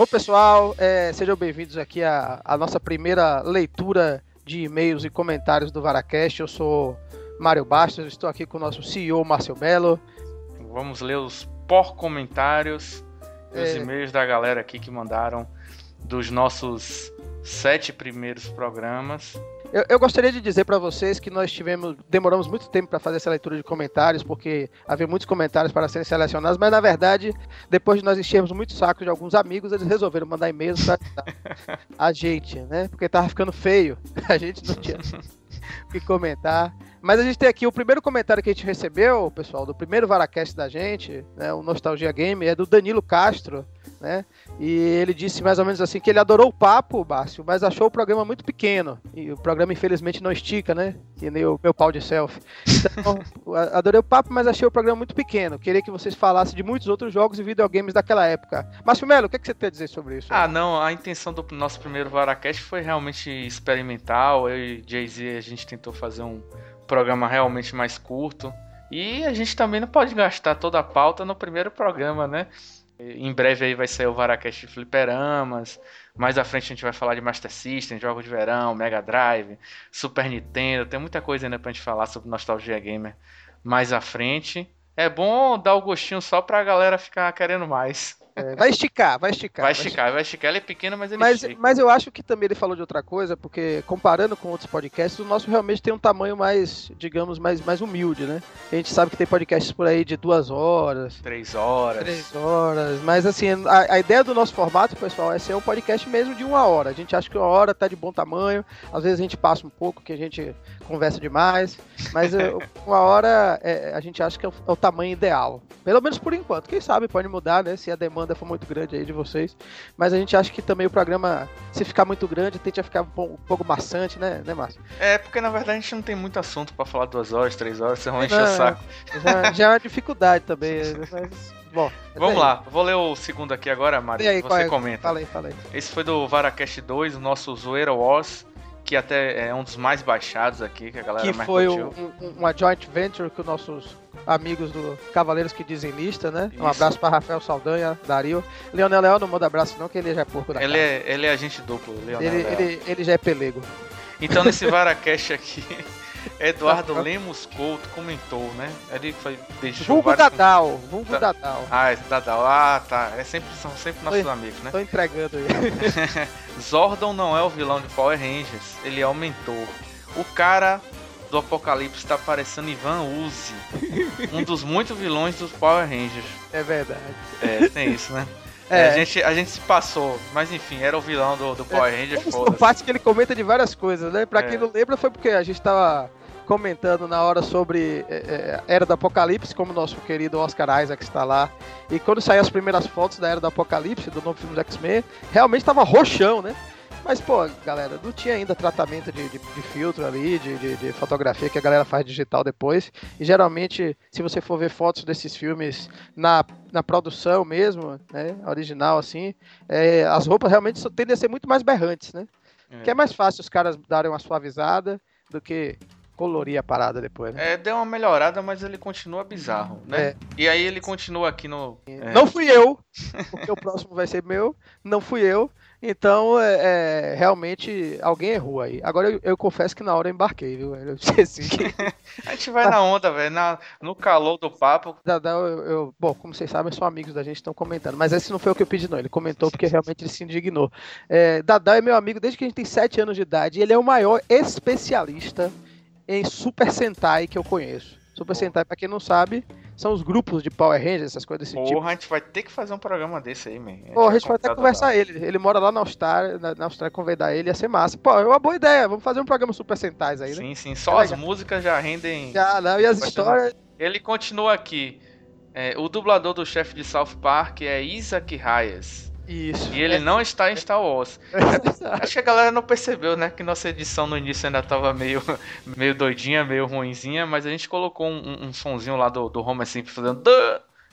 Bom, pessoal, é, sejam bem-vindos aqui à, à, nossa primeira leitura de e-mails e comentários do Varacast. Eu sou Mário Bastos, estou aqui com o nosso CEO, Márcio Belo. Vamos ler os por comentários, os é... e-mails da galera aqui que mandaram dos nossos sete primeiros programas. Eu, eu gostaria de dizer para vocês que nós tivemos, demoramos muito tempo para fazer essa leitura de comentários, porque havia muitos comentários para serem selecionados, mas na verdade, depois de nós enchermos muito saco de alguns amigos, eles resolveram mandar e-mails para a gente, né? Porque tava ficando feio, a gente não tinha o que comentar. Mas a gente tem aqui o primeiro comentário que a gente recebeu, pessoal, do primeiro Varacast da gente, né, o Nostalgia Game, é do Danilo Castro, né? E ele disse mais ou menos assim que ele adorou o papo, Bárcio, mas achou o programa muito pequeno. E o programa, infelizmente, não estica, né? Que nem o meu pau de selfie. Então, adorei o papo, mas achei o programa muito pequeno. Queria que vocês falassem de muitos outros jogos e videogames daquela época. Márcio Melo, o que, é que você tem a dizer sobre isso? Ah, não, a intenção do nosso primeiro Varacast foi realmente experimental. Eu e Jay-Z, a gente tentou fazer um programa realmente mais curto. E a gente também não pode gastar toda a pauta no primeiro programa, né? Em breve aí vai sair o Varacast de Fliperamas. Mais à frente a gente vai falar de Master System, jogos de verão, Mega Drive, Super Nintendo. Tem muita coisa ainda pra gente falar sobre Nostalgia Gamer mais à frente. É bom dar o gostinho só pra galera ficar querendo mais. É, vai esticar, vai esticar. Vai esticar, vai esticar. Ele é pequeno, mas ele mas, estica. Mas eu acho que também ele falou de outra coisa, porque comparando com outros podcasts, o nosso realmente tem um tamanho mais, digamos, mais, mais humilde, né? A gente sabe que tem podcasts por aí de duas horas. Três horas. Três horas. Mas assim, a, a ideia do nosso formato, pessoal, é ser um podcast mesmo de uma hora. A gente acha que uma hora tá de bom tamanho. Às vezes a gente passa um pouco, que a gente conversa demais. Mas uma hora é, a gente acha que é o, é o tamanho ideal. Pelo menos por enquanto. Quem sabe pode mudar, né? Se a demanda demanda for muito grande aí de vocês. Mas a gente acha que também o programa, se ficar muito grande, tende a ficar um pouco, maçante, né, né, Márcio? É, porque na verdade a gente não tem muito assunto para falar duas horas, três horas, vocês vão encher o saco. Já, já é uma dificuldade também, mas... Bom, Vamos lá, vou ler o segundo aqui agora, Mário. Aí, você é? comenta. Falei, falei. Esse foi do Varacast 2, o nosso Zoeira Wars que até é um dos mais baixados aqui, que a galera que mais foi um, uma joint venture com nossos amigos do Cavaleiros que Dizem Lista, né? Isso. Um abraço para Rafael Saldanha, Dario. Leonel Leão não manda abraço não, que ele já é porco da ele é, ele é agente duplo, Leonel ele, ele, ele, já é pelego. Então nesse Varacast aqui, Eduardo Lemos Couto comentou, né? Ele foi, deixou Vulgo vários... Dadal, Vulgo da... Dadal. Ah, é Dadal. Ah, tá. É sempre, são sempre nossos tô, amigos, né? Tô entregando aí. Zordon não é o vilão de Power Rangers, ele é o mentor. O cara do Apocalipse está parecendo Ivan Uzi, um dos muitos vilões dos Power Rangers. É verdade. É, tem isso, né? É. A, gente, a gente se passou, mas enfim, era o vilão do, do Power é, Rangers. É, parte que ele comenta de várias coisas, né? Pra é. quem não lembra, foi porque a gente tava comentando na hora sobre é, é, Era do Apocalipse, como o nosso querido Oscar Isaac está lá. E quando saíram as primeiras fotos da Era do Apocalipse, do novo filme do X-Men, realmente tava roxão, né? Mas, pô, galera, não tinha ainda tratamento de, de, de filtro ali, de, de, de, fotografia que a galera faz digital depois. E geralmente, se você for ver fotos desses filmes na, na produção mesmo, né, original assim, é, as roupas realmente tendem a ser muito mais berrantes, né? É. Que é mais fácil os caras darem uma suavizada do que colorir a parada depois, né? É, deu uma melhorada, mas ele continua bizarro, né? É. E aí ele continua aqui no. É... Não fui eu, porque o próximo vai ser meu. Não fui eu. Então, é, é, realmente, alguém errou aí. Agora, eu, eu, confesso que na hora eu embarquei, viu? Eu esqueci. a gente vai na onda, velho, no calor do papo. Dadá, eu, eu, bom, como vocês sabem, são amigos da gente, estão comentando. Mas esse não foi o que eu pedi, não. Ele comentou porque realmente ele se indignou. É, é meu amigo desde que a gente tem 7 anos de idade. E ele é o maior especialista em Super Sentai que eu conheço. Super Sentai, pra quem não sabe, são os grupos de Power Rangers, essas coisas desse Porra, tipo. Porra, a gente vai ter que fazer um programa desse aí, man. Pô, a gente vai até conversar ele. Ele mora lá na Austrália, na, na Austrália, convidar ele ia ser massa. Pô, é uma boa ideia. Vamos fazer um programa Super Sentais aí, né? Sim, sim. Só é as legal. músicas já rendem. Já, não, e as histórias. Ele continua aqui. É, o dublador do chefe de South Park é Isaac Hayes. Isso. E ele é. não está em Star Wars. É, acho que a galera não percebeu, né? Que nossa edição no início ainda tava meio, meio doidinha, meio ruinzinha, mas a gente colocou um, um sonzinho lá do, do Homer Simpson fazendo.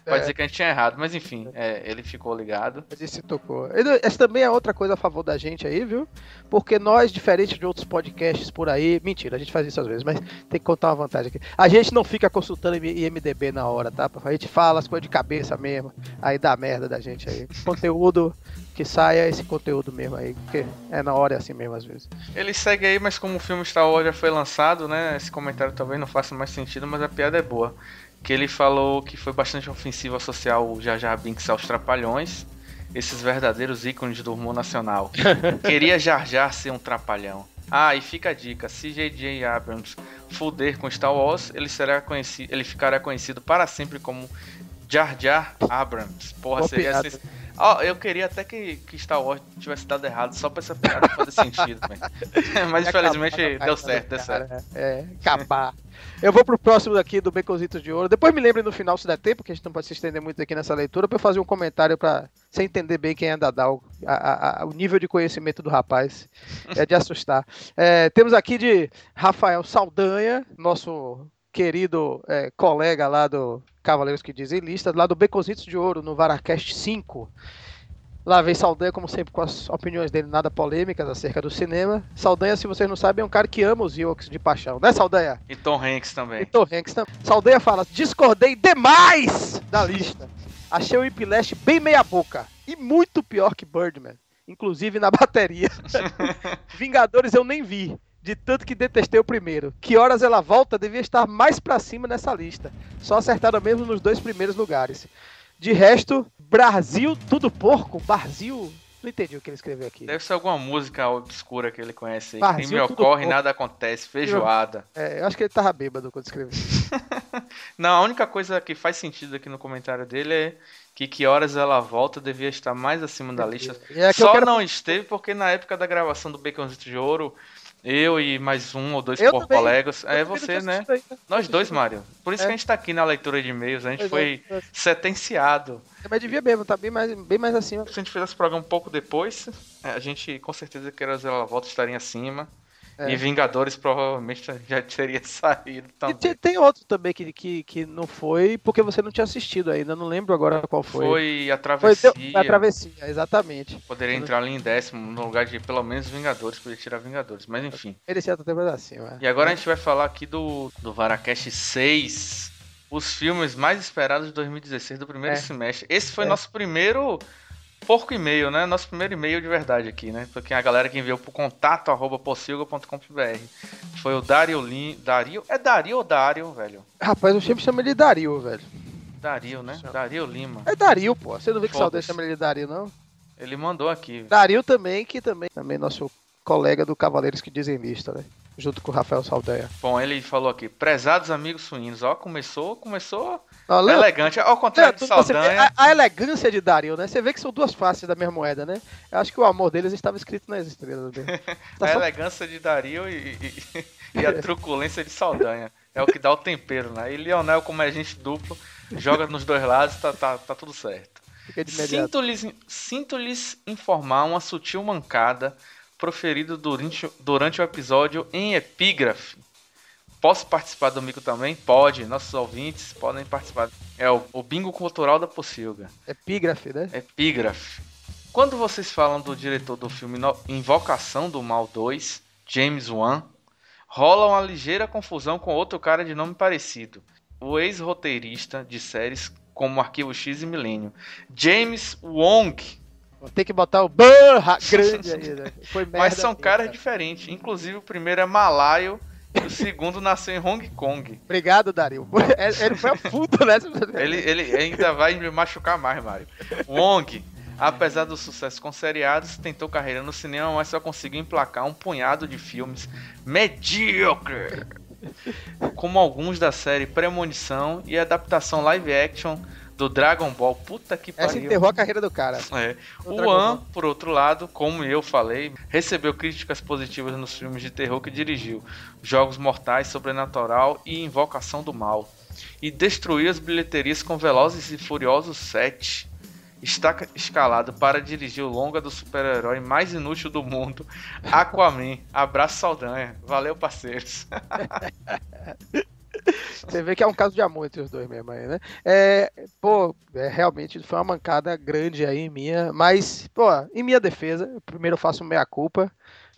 Pode é. dizer que a gente tinha errado, mas enfim, é, ele ficou ligado. Ele se tocou. Essa também é outra coisa a favor da gente aí, viu? Porque nós, diferente de outros podcasts por aí, mentira, a gente faz isso às vezes, mas tem que contar uma vantagem aqui. A gente não fica consultando IMDB na hora, tá? A gente fala as coisas de cabeça mesmo, aí dá merda da gente aí. Conteúdo que saia esse conteúdo mesmo aí, porque é na hora é assim mesmo às vezes. Ele segue aí, mas como o filme Star Wars já foi lançado, né? Esse comentário talvez não faça mais sentido, mas a piada é boa que ele falou que foi bastante ofensivo associar o Jar Jar Binks aos Trapalhões, esses verdadeiros ícones do humor nacional. Queria Jar Jar ser um trapalhão. Ah, e fica a dica, se J.J. Abrams fuder com Star Wars, ele, será conhecido, ele ficará conhecido para sempre como Jar Jar Abrams. Porra, Boa seria assim... Oh, eu queria até que, que Star Wars tivesse dado errado só pra essa piada fazer sentido, Mas infelizmente deu certo, deu certo. É, acabar. Eu vou pro próximo daqui do Becositos de Ouro. Depois me lembre no final se der tempo, que a gente não pode se estender muito aqui nessa leitura, para eu fazer um comentário para você entender bem quem é Dadal, a, a, o nível de conhecimento do rapaz. É de assustar. É, temos aqui de Rafael Saldanha, nosso querido é, colega lá do Cavaleiros que Dizem Lista, lá do Becositos de Ouro, no Varacast 5. Lá vem Saldanha, como sempre, com as opiniões dele nada polêmicas acerca do cinema. Saldanha, se vocês não sabem, é um cara que ama os Ewoks de paixão, né, Saldanha? E Tom Hanks também. E Tom Hanks também. Saldanha fala: discordei demais da lista. Achei o Whiplash bem meia-boca. E muito pior que Birdman. Inclusive na bateria. Vingadores eu nem vi. De tanto que detestei o primeiro. Que horas ela volta devia estar mais para cima nessa lista. Só acertaram mesmo nos dois primeiros lugares. De resto, Brasil, tudo porco, Brasil. Não entendi o que ele escreveu aqui. Deve ser alguma música obscura que ele conhece aí. Brasil, me ocorre, porco. nada acontece. Feijoada. É, eu acho que ele tava bêbado quando escreveu. não, a única coisa que faz sentido aqui no comentário dele é que que horas ela volta devia estar mais acima da lista. É Só quero... não esteve porque na época da gravação do Baconzito de Ouro eu e mais um ou dois por colegas. É você, né? Né? Nós dois, Mário. Por isso é. que a gente tá aqui na leitura de e-mails. A gente pois foi é. sentenciado. É, mas devia mesmo, tá bem mais, bem mais acima. Se a gente fizesse o programa um pouco depois, é, a gente com certeza que ela volta estaria acima. É. E Vingadores provavelmente já teria saído também. E tem outro também que, que, que não foi porque você não tinha assistido ainda, não lembro agora qual foi. Foi a Travessia. Foi a Travessia, exatamente. Poderia entrar ali em décimo, no lugar de pelo menos Vingadores, poderia tirar Vingadores, mas enfim. Merecia até mais acima. E agora a gente vai falar aqui do, do Varacast 6, os filmes mais esperados de 2016 do primeiro é. semestre. Esse foi é. nosso primeiro porco e-mail, né? Nosso primeiro e-mail de verdade aqui, né? Porque a galera que enviou pro contato arroba foi o Dario Lin. Dario? É Dario ou Dario, velho? Rapaz, eu sempre chamo ele de Dario, velho. Dario, né? Dario Lima. É Dario, pô. Você não vê que saudade chama ele de Dario, não? Ele mandou aqui. Dario também, que também, também nosso colega do Cavaleiros que Dizem Lista, né? Junto com o Rafael Saldanha. Bom, ele falou aqui, prezados amigos suínos, ó, começou, começou não, elegante, ao contrário de Saldanha. A, a, elegância de Dario, né? Você vê que são duas faces da mesma moeda, né? Eu acho que o amor deles estava escrito nas estrelas dele. Tá a só... elegância de Dario e, e, e a truculência de Saldanha. É o que dá o tempero, né? E Lionel, como é gente duplo, joga nos dois lados, tá, tá, tá tudo certo. Sinto-lhes sinto informar uma sutil mancada proferida durante, durante o episódio em epígrafe Posso participar do mico também? Pode. Nossos ouvintes podem participar. É o, o bingo cultural da Pocilga. Epígrafe, né? Epígrafe. Quando vocês falam do diretor do filme Invocação do Mal 2, James Wan, rola uma ligeira confusão com outro cara de nome parecido. O ex-roteirista de séries como Arquivo X e Milênio, James Wong. Vou ter que botar o Burra grande aí, né? Foi merda Mas são caras diferentes. Inclusive o primeiro é malaio o segundo nasceu em Hong Kong. Obrigado, Dario. É, ele foi a puta, né? ele, ele ainda vai me machucar mais, Mario. Wong, apesar do sucesso com seriados, tentou carreira no cinema, mas só conseguiu emplacar um punhado de filmes medíocre. Como alguns da série Premonição e adaptação live action do Dragon Ball. Puta que pariu. Essa enterrou a carreira do cara. É. O An, por outro lado, como eu falei, recebeu críticas positivas nos filmes de terror que dirigiu: Jogos Mortais, Sobrenatural e Invocação do Mal. E destruiu as bilheterias com Velozes e Furiosos 7. Está escalado para dirigir o longa do super-herói mais inútil do mundo, Aquaman. Abraço Saldanha. Valeu, parceiros. Você vê que é um caso de amor entre os dois mesmo aí, né? É, pô, é, realmente foi uma mancada grande aí minha, mas, pô, em minha defesa, primeiro eu faço meia-culpa,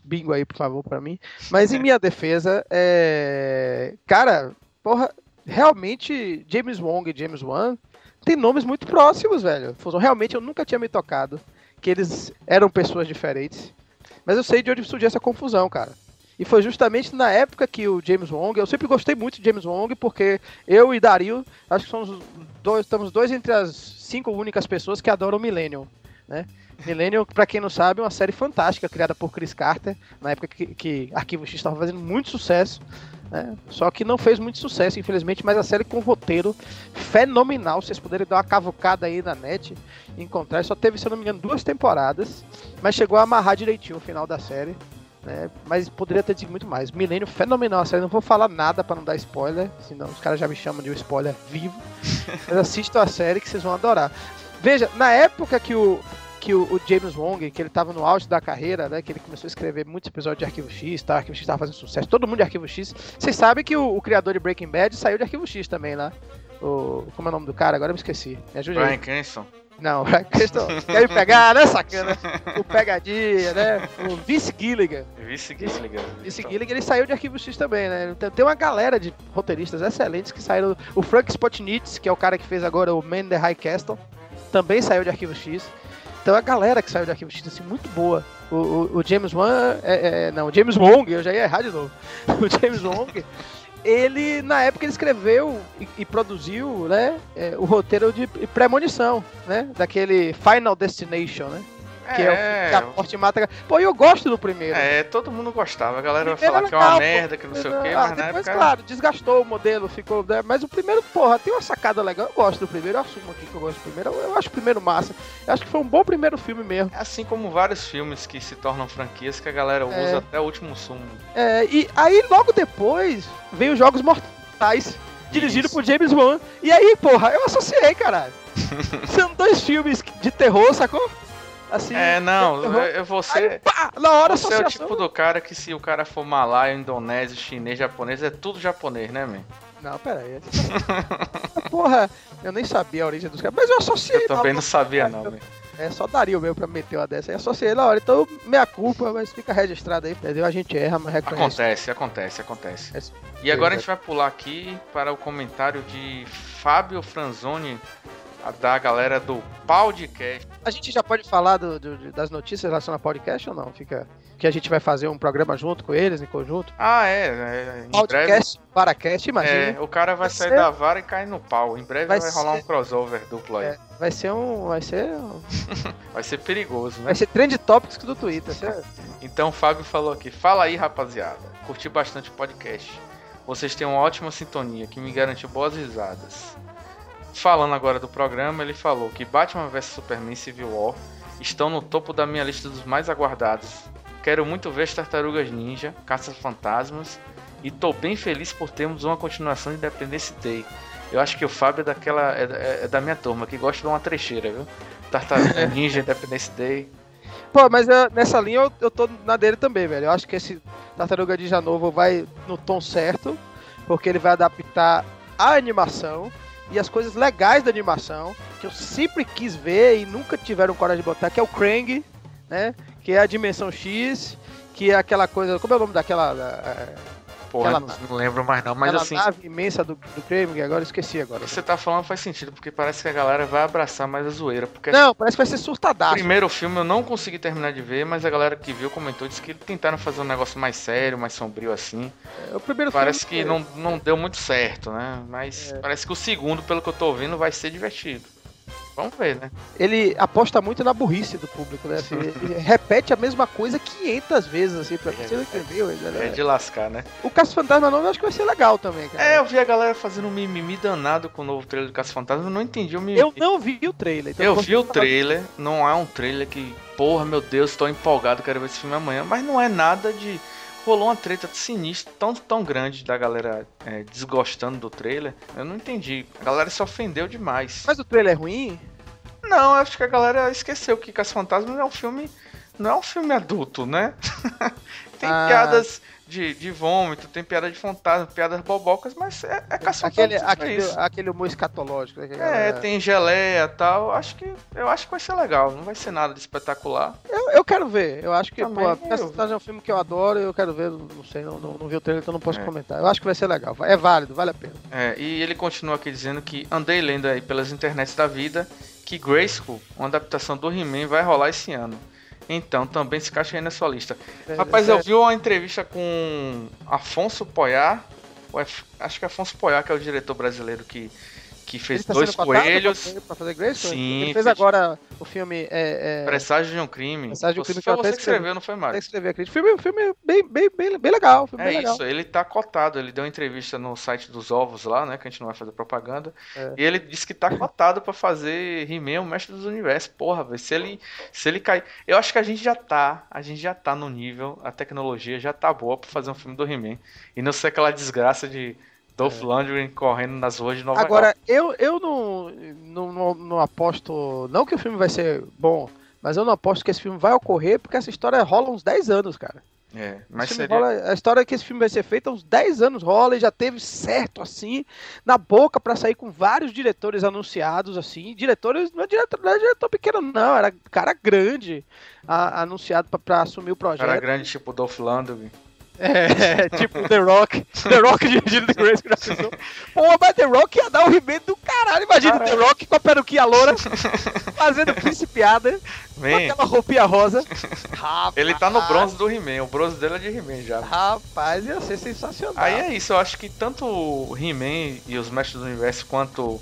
bingo aí, por favor, para mim, mas em minha defesa, é, cara, porra, realmente James Wong e James Wan tem nomes muito próximos, velho. Realmente eu nunca tinha me tocado que eles eram pessoas diferentes, mas eu sei de onde surgiu essa confusão, cara. E foi justamente na época que o James Wong, eu sempre gostei muito de James Wong, porque eu e Dario, acho que somos dois, estamos dois entre as cinco únicas pessoas que adoram Millennium, né? Millennium, para quem não sabe, é uma série fantástica criada por Chris Carter, na época que, que Arquivo X estava fazendo muito sucesso. Né? Só que não fez muito sucesso, infelizmente, mas a série com roteiro fenomenal. Vocês puderem dar uma cavucada aí na net encontrar. Só teve, se eu não me engano, duas temporadas, mas chegou a amarrar direitinho o final da série. Né? Mas poderia ter tido muito mais. Milênio fenomenal, série. Não vou falar nada para não dar spoiler, senão os caras já me chamam de um spoiler vivo. Mas assistam a série que vocês vão adorar. Veja, na época que o, que o, o, James Wong, que ele tava no auge da carreira, né? Que ele começou a escrever muitos episódios de Arquivo X, tá? Arquivo X tava fazendo sucesso, todo mundo de Arquivo X. Vocês sabem que o, o, criador de Breaking Bad saiu de Arquivo X também lá. O, como é o nome do cara? Agora eu me esqueci. Me ajude Brian Cranston. Não, Cranston quer me pegar, né, sacana? O Pegadinha, né? O Vince Gilligan. Vince Gilligan. Vince Gilligan, ele saiu de Arquivo X também, né? Tem, tem uma galera de roteiristas excelentes que saíram. O Frank Spotnitz, que é o cara que fez agora o Man in the High Castle, também saiu de Arquivo X. Então a galera que saiu de Arquivo X, assim, muito boa. O, o, o James Wan, é, é, não, o James Wong, eu já ia errar de novo. O James Wong, ele, na época, ele escreveu e, e produziu, né, é, o roteiro de Premonição, né, daquele Final Destination, né. Que é, é o que a morte mata. Pô, eu gosto do primeiro. É, todo mundo gostava. A galera vai falar que é uma merda, que não sei o quê, ah, mas depois, época... claro, desgastou o modelo, ficou. Né, mas o primeiro, porra, tem uma sacada legal. Eu gosto do primeiro, eu assumo aqui que eu gosto do primeiro. Eu, eu acho o primeiro massa. Eu acho que foi um bom primeiro filme mesmo. Assim como vários filmes que se tornam franquias que a galera é. usa até o último sumo. É, e aí logo depois veio os Jogos Mortais. Dirigido Isso. por James Wan. E aí, porra, eu associei, caralho. São dois filmes de terror, sacou? Assim, é, não, eu, eu vou ser. Aí, pá, na hora você é o tipo do cara que se o cara for malaio, indonésio, chinês, japonês, é tudo japonês, né, man? Não, pera aí. Porra, eu nem sabia a origem dos caras, mas eu associei. Eu também não sabia, não, man. É, só daria o meu pra meter uma dessa. Aí associei na hora. Então, minha culpa, mas fica registrado aí, entendeu? A gente erra, mas reconhece. Acontece, acontece, acontece. É, e agora a gente vai pular aqui para o comentário de Fábio Franzoni da galera do podcast. A gente já pode falar do, do, das notícias relacionadas ao podcast ou não? Fica que a gente vai fazer um programa junto com eles, em conjunto. Ah, é. é podcast, breve... Paracast, imagina. É, o cara vai, vai sair ser... da vara e cair no pau. Em breve vai, vai rolar ser... um crossover duplo aí. É, vai ser um. Vai ser. Um... vai ser perigoso, né? Vai ser trend topics do Twitter. então o Fábio falou aqui. Fala aí, rapaziada. Curti bastante o podcast. Vocês têm uma ótima sintonia que me garante boas risadas. Falando agora do programa, ele falou que Batman vs Superman Civil War estão no topo da minha lista dos mais aguardados. Quero muito ver as Tartarugas Ninja, Caça Fantasmas e tô bem feliz por termos uma continuação de Independence Day. Eu acho que o Fábio é daquela é, é, é da minha turma que gosta de uma trecheira, viu? Tartaruga Ninja, Independence Day. Pô, mas eu, nessa linha eu, eu tô na dele também, velho. Eu acho que esse Tartaruga Ninja novo vai no tom certo, porque ele vai adaptar a animação e as coisas legais da animação, que eu sempre quis ver e nunca tiveram coragem de botar, que é o Krang, né? Que é a dimensão X, que é aquela coisa. Como é o nome daquela. É, Porra, aquela, não lembro mais não, mas assim. nave imensa do, do Krang, agora esqueci agora. O que você tá falando faz sentido, porque parece que a galera vai abraçar mais a zoeira. Porque não, parece que vai ser surtadaço. O primeiro filme eu não consegui terminar de ver, mas a galera que viu comentou disse que tentaram fazer um negócio mais sério, mais sombrio assim. É, o primeiro parece que não, não deu muito certo, né? Mas é. parece que o segundo, pelo que eu tô ouvindo, vai ser divertido. Vamos ver, né? Ele aposta muito na burrice do público, né? Assim, ele repete a mesma coisa 500 vezes, assim, pra você não entendeu. Né? É de lascar, né? O Caça Fantasma novo eu acho que vai ser legal também, cara. É, eu vi a galera fazendo um mimimi danado com o novo trailer do Caça Fantasma, eu não entendi o mimimi. Eu não vi o trailer. Então eu vi o trailer, não é um trailer que, porra, meu Deus, tô empolgado, quero ver esse filme amanhã, mas não é nada de rolou uma treta sinistra, tão, tão grande da galera é, desgostando do trailer. Eu não entendi. A galera se ofendeu demais. Mas o trailer é ruim? Não, acho que a galera esqueceu que Caça Fantasmas é um filme não é um filme adulto, né? tem Ah. piadas de, de vômito, tem piada de fantasma, piadas bobocas, mas é, é caçamba. Aquele, é aquele, aquele humor escatológico. Né, É, galera- tem geleia e tal. Acho que, eu acho que vai ser legal. Não vai ser nada de espetacular. eu, eu quero ver. Eu acho que, Também pô. Personagem é um filme que eu adoro eu quero ver. Não sei, não, não, não vi o trailer, então não posso É. comentar. Eu acho que vai ser legal. É válido, vale a pena. É, e ele continua aqui dizendo que andei lendo aí pelas internets da vida que Grayskull, uma adaptação do He-Man, vai rolar esse ano. Então, também se encaixa aí na sua lista. É, Rapaz, é, eu vi uma entrevista com Afonso Poyar, acho que é Afonso Poyar, que é o diretor brasileiro que, que fez tá Dois Coelhos, Pra, fazer Grace? Sim, Ele fez fez- agora o filme. É, é, Presságio de um Crime. Presságio de um Você- Crime que foi até você que escreveu, não foi, Mário? que escrever a crítica. Filme, filme bem, bem, bem, bem legal. Filme É bem legal. isso, ele tá cotado, ele deu uma entrevista no site dos ovos lá, né, que a gente não vai fazer propaganda, É. e ele disse que tá cotado pra fazer He-Man, o mestre dos universos, porra, velho, se ele, se ele cair, eu acho que a gente já tá, a gente já tá no nível, a tecnologia já tá boa pra fazer um filme do He-Man, e não ser aquela desgraça de Dolph Lundgren correndo nas ruas de Nova É. Agora, York. eu, eu não, não, não, não aposto. Não que o filme vai ser bom, mas eu não aposto que esse filme vai ocorrer, porque essa história rola uns 10 anos, cara. É, mas seria... rola- a história que esse filme vai ser feita há uns 10 anos rola e já teve certo assim, na boca pra sair com vários diretores anunciados assim. Diretores, não é diretor, não é diretor pequeno, não, era cara grande a- anunciado pra, pra assumir o projeto. Cara grande tipo Dolph Lundgren. É, tipo The Rock. The Rock dirigindo The Grace que já pensou. Pô, mas The Rock ia dar um remake do caralho. Imagina Caralho. The Rock com a peruquinha loura, fazendo príncipiada, com aquela roupinha rosa. Rapaz, ele tá no bronze do He-Man, o bronze dele é de He-Man já. Rapaz, ia ser sensacional. Aí é isso, eu acho que tanto o He-Man e os Mestres do Universo quanto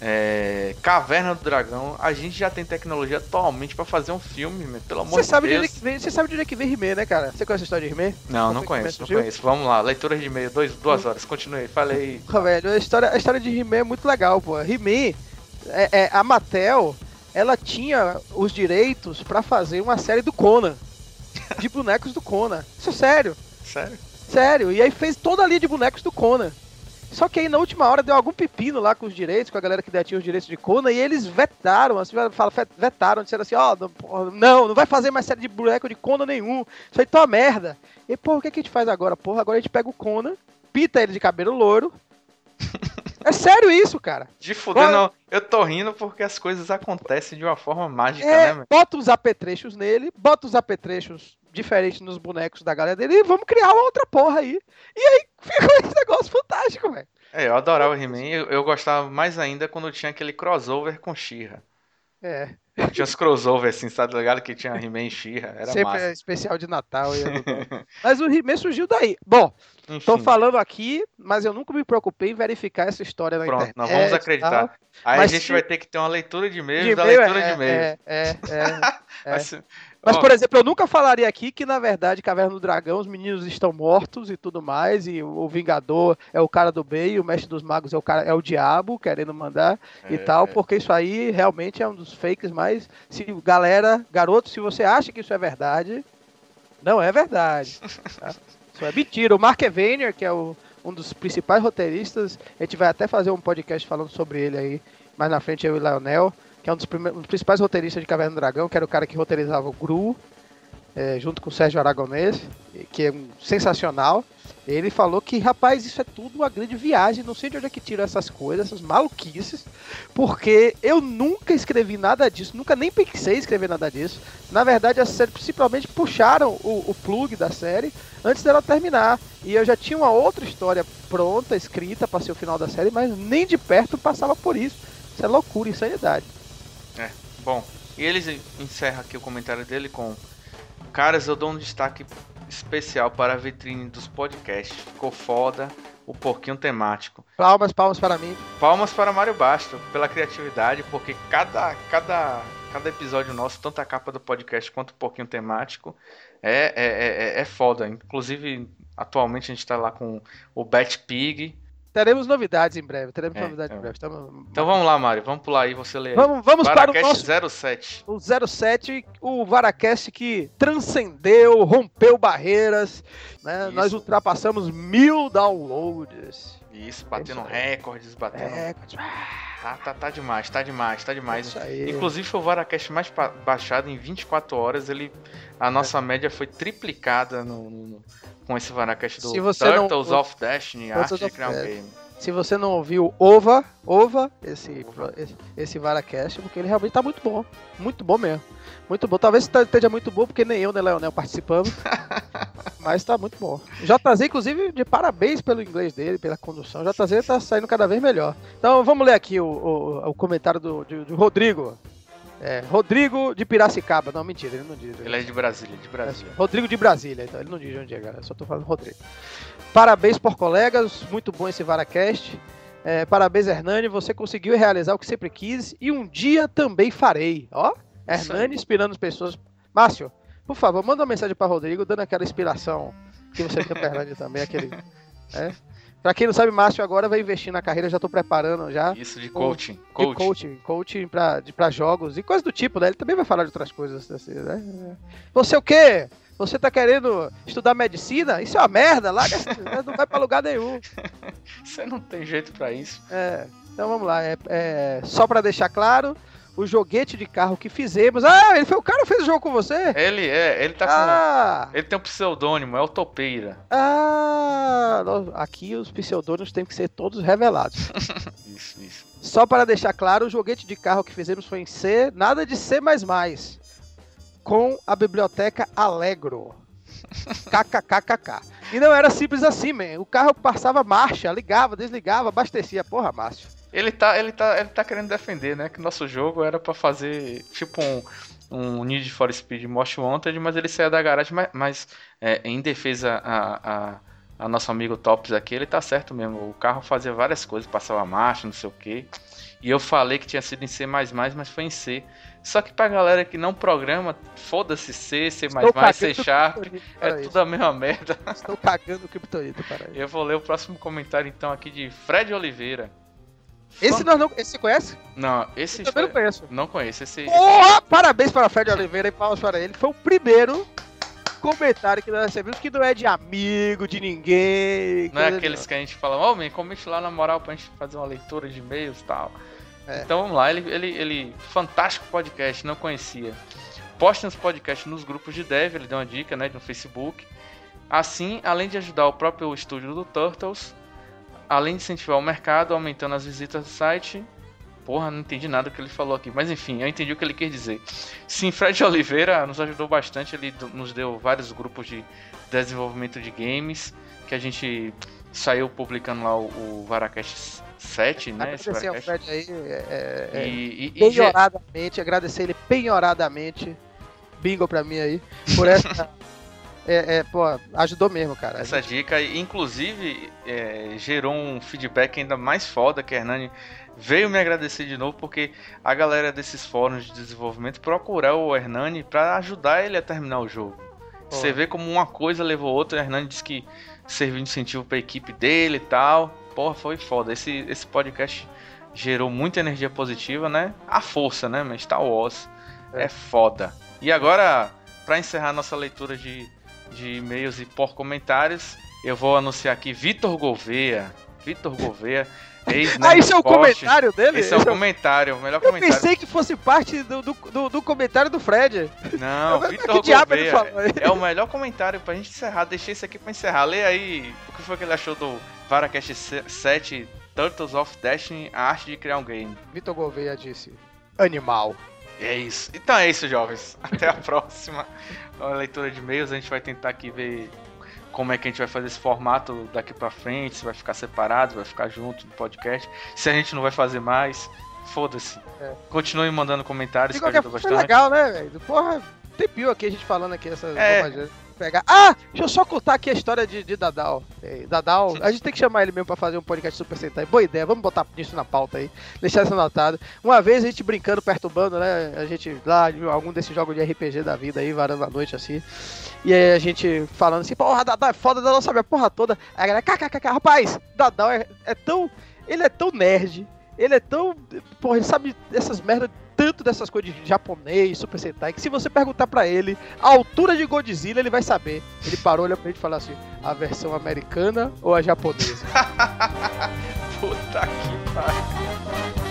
é, Caverna do Dragão, a gente já tem tecnologia atualmente pra fazer um filme, meu, pelo amor de sabe, de onde Deus. é você sabe de onde é que vem He-Man, né, cara? Você conhece a história de He-Man? Não, não que conheço, não surgiu? conheço. Vamos lá, leitura de e-mail, dois, duas horas, continue, falei. Porra, velho, a história, a história de He-Man é muito legal, pô. He-Man, é, é, a Mattel, ela tinha os direitos pra fazer uma série do Conan. De bonecos do Conan. Isso é sério. Sério? Sério, e aí fez toda a linha de bonecos do Conan. Só que aí na última hora deu algum pepino lá com os direitos, com a galera que detinha os direitos de Conan, e eles vetaram, assim, fala, vetaram, disseram assim, ó, não, porra, não, não vai fazer mais série de boneco de Conan nenhum, isso aí tá uma merda. E, porra, o que, que a gente faz agora? Porra, agora a gente pega o Conan, pita ele de cabelo loiro. é sério isso, cara. De fuder, não. Eu tô rindo porque as coisas acontecem de uma forma mágica, É, né, meu? bota os apetrechos nele, bota os apetrechos diferentes nos bonecos da galera dele e vamos criar uma outra porra aí. E aí ficou esse negócio fantástico, velho. É, eu adorava o He-Man, eu, eu gostava mais ainda quando tinha aquele crossover com She-Ra. É. Tinha os crossover assim, tá ligado? Que tinha He-Man e She-Ra, era Sempre massa. é especial de Natal. mas o He-Man surgiu daí. Bom, Enfim, tô falando aqui, mas eu nunca me preocupei em verificar essa história na pronto, internet. nós vamos e acreditar. Aí Mas a gente se- vai ter que ter uma leitura de e-mails De da leitura é, de e-mails. É, é, é, é. Mas, Mas, ó, por exemplo, eu nunca falaria aqui que, na verdade, Caverna do Dragão, os meninos estão mortos e tudo mais, e o Vingador é o cara do bem, e o Mestre dos Magos é o cara é o diabo querendo mandar e É, tal, é. porque isso aí realmente é um dos fakes mais. Se galera, garoto, se você acha que isso é verdade, não é verdade. tá? Isso é mentira. O Mark Evanier, que é o- um dos principais roteiristas, a gente vai até fazer um podcast falando sobre ele aí mais na frente, eu e o Leonel, que é um dos, um dos principais roteiristas de Caverna do Dragão, que era o cara que roteirizava o Gru, é, junto com o Sérgio Aragonês, que é um sensacional. Ele falou que, rapaz, isso é tudo uma grande viagem, não sei de onde é que tiram essas coisas, essas maluquices, porque eu nunca escrevi nada disso, nunca nem pensei em escrever nada disso. Na verdade, a série simplesmente puxaram o, o plug da série antes dela terminar. E eu já tinha uma outra história pronta, escrita para ser o final da série, mas nem de perto passava por isso. Isso é loucura, insanidade. Bom, e eles encerram aqui o comentário dele com Caras, eu dou um destaque especial para a vitrine dos podcasts. Ficou foda o porquinho temático. Palmas, palmas para mim. Palmas para Mário Basto pela criatividade, porque cada, cada, cada episódio nosso, tanto a capa do podcast quanto o porquinho temático, é, é, é, é foda. Inclusive, atualmente a gente tá lá com o Bat Pig. Teremos novidades em breve. Teremos É, novidades é. em breve. Estamos- Então vamos lá, Mário, vamos pular aí, você lê. Vamos, vamos para o nosso Varacast 07. o 07, o Varacast que transcendeu, rompeu barreiras, né? Nós ultrapassamos mil downloads. Isso, batendo Isso recordes, batendo. É, Ah, tá, tá demais, tá demais, tá demais. Isso aí. Inclusive foi o Varacast mais baixado em 24 horas. Ele, a nossa média foi triplicada no, no- com esse Varacast do você não- Turtles of Destiny, arte Turtles de criar um Destiny. game. Se você não ouviu Ova, Ova, esse, esse, esse Varacast, porque ele realmente tá muito bom. Muito bom mesmo. Muito bom. Talvez esteja muito bom, porque nem eu nem Leonel participamos. mas tá muito bom. JZ, inclusive, de parabéns pelo inglês dele, pela condução. JZ tá saindo cada vez melhor. Então vamos ler aqui o, o, o comentário do, de- do Rodrigo. É, Rodrigo de Piracicaba. Não, mentira, ele não diz. Ele é de Brasília, de Brasília. Rodrigo de Brasília, então ele não diz onde é, galera. Só tô falando Rodrigo. Parabéns por colegas, muito bom esse Varacast. É, parabéns, Hernani, você conseguiu realizar o que sempre quis e um dia também farei. Ó, Hernani inspirando as pessoas. Márcio, por favor, manda uma mensagem para Rodrigo, dando aquela inspiração que você tem para Hernani também, aquele. É. Pra quem não sabe, Márcio agora vai investir na carreira, já tô preparando já. Isso de coaching. De Coaching. coaching, coaching pra, de, pra jogos e coisas do tipo, né? Ele também vai falar de outras coisas, assim, né? Você o quê? Você tá querendo estudar medicina? Isso é uma merda, larga, essa- não vai pra lugar nenhum. Você não tem jeito pra isso. É, então vamos lá, é, é, só pra deixar claro, o joguete de carro que fizemos... Ah, ele foi o cara que fez o jogo com você? Ele é, ele tá com. Ah, Ele tem um pseudônimo, é o Topeira. ah, aqui os pseudônimos têm que ser todos revelados. Isso, isso. Só para deixar claro, o joguete de carro que fizemos foi em C, nada de C++, com a biblioteca Allegro. KKKKK. E não era simples assim, man. O carro passava marcha, ligava, desligava, abastecia. Porra, Márcio. Ele tá, ele tá, ele tá querendo defender, né? Que nosso jogo era pra fazer tipo um, um Need for Speed Most Wanted, mas ele saiu da garagem, mas, mas, é, em defesa a, a, a nosso amigo Tops aqui, ele tá certo mesmo. O carro fazia várias coisas, passava marcha, não sei o que. E eu falei que tinha sido em C++, mas foi em C. Só que pra galera que não programa, foda-se C, C++, Estou C Sharp, é para tudo a mesma merda. isso. Estou cagando o Kryptonita para isso. Eu vou ler o próximo comentário então aqui de Fred Oliveira. Esse nós não... Esse você conhece? Não, esse Eu também não conheço. não conheço. Esse, Porra! Parabéns para Fred Oliveira e palmas para ele. Foi o primeiro comentário que nós recebemos que não é de amigo, de ninguém. Não é aqueles que a gente fala, ô, man, comente lá na moral pra gente fazer uma leitura de e-mails e tal. É. Então vamos lá, ele, ele, ele. Fantástico podcast, não conhecia. Poste nos podcasts nos grupos de dev, ele deu uma dica, né, no Facebook. Assim, além de ajudar o próprio estúdio do Turtles, além de incentivar o mercado, aumentando as visitas do site. Porra, não entendi nada do que ele falou aqui. Mas enfim, eu entendi o que ele quis dizer. Sim, Fred Oliveira nos ajudou bastante. Ele nos deu vários grupos de desenvolvimento de games. Que a gente saiu publicando lá o, o Varacast 7, né? Agradecer ao. Fred aí. É, é, é, E, e, e penhoradamente, agradecer ele penhoradamente. Bingo pra mim aí. Por essa. é, é, pô, ajudou mesmo, cara. essa dica, inclusive, é, gerou um feedback ainda mais foda que a Hernani veio me agradecer de novo, porque a galera desses fóruns de desenvolvimento procurou o Hernani pra ajudar ele a terminar o jogo. Pô. Você vê como uma coisa levou a outra, o Hernani disse que serviu de incentivo pra equipe dele e tal. Porra, foi foda. Esse, esse podcast gerou muita energia positiva, né? A força, né? Mas Star Wars é, É. foda. E agora, pra encerrar nossa leitura de, de e-mails e por comentários, eu vou anunciar aqui Vitor Gouveia. Vitor Gouveia, ex Ah, isso é o comentário dele? Esse é o Esse é o- comentário, o melhor Eu comentário. pensei que fosse parte do, do, do- do comentário do Fred. Não, Eu- Vitor Gouveia é o melhor comentário pra gente encerrar. Deixei isso aqui pra encerrar. Lê aí o que foi que ele achou do Varacast 7 Turtles of Destiny, a arte de criar um game. Vitor Gouveia disse: Animal. É isso. Então é isso, jovens. Até a próxima a leitura de e-mails. A gente vai tentar aqui ver como é que a gente vai fazer esse formato daqui pra frente. Se vai ficar separado, vai ficar junto no podcast. Se a gente não vai fazer mais, foda-se. É. Continue mandando comentários De que ajuda forma, foi bastante. legal, né, velho? Porra, tempinho aqui a gente falando aqui essas É. bobagens. Pegar. Ah, deixa eu só contar aqui a história de, de Dadal. É, Dadal, a gente tem que chamar ele mesmo pra fazer um podcast Super Sentai. Boa ideia, vamos botar isso na pauta aí. Deixar isso anotado. Uma vez a gente brincando, perturbando, né? A gente lá, algum desses jogos de RPG da vida aí, varando a noite assim. E aí a gente falando assim, porra, Dadal é foda, Dadal sabe a porra toda. Aí a galera, kkkk, rapaz, Dadal é, é tão. Ele é tão nerd. Ele é tão. Porra, ele sabe dessas merdas, tanto dessas coisas de japonês, Super Sentai, que se você perguntar pra ele a altura de Godzilla, ele vai saber. Ele parou, olhou pra gente e falou assim: a versão americana ou a japonesa? Puta que pariu.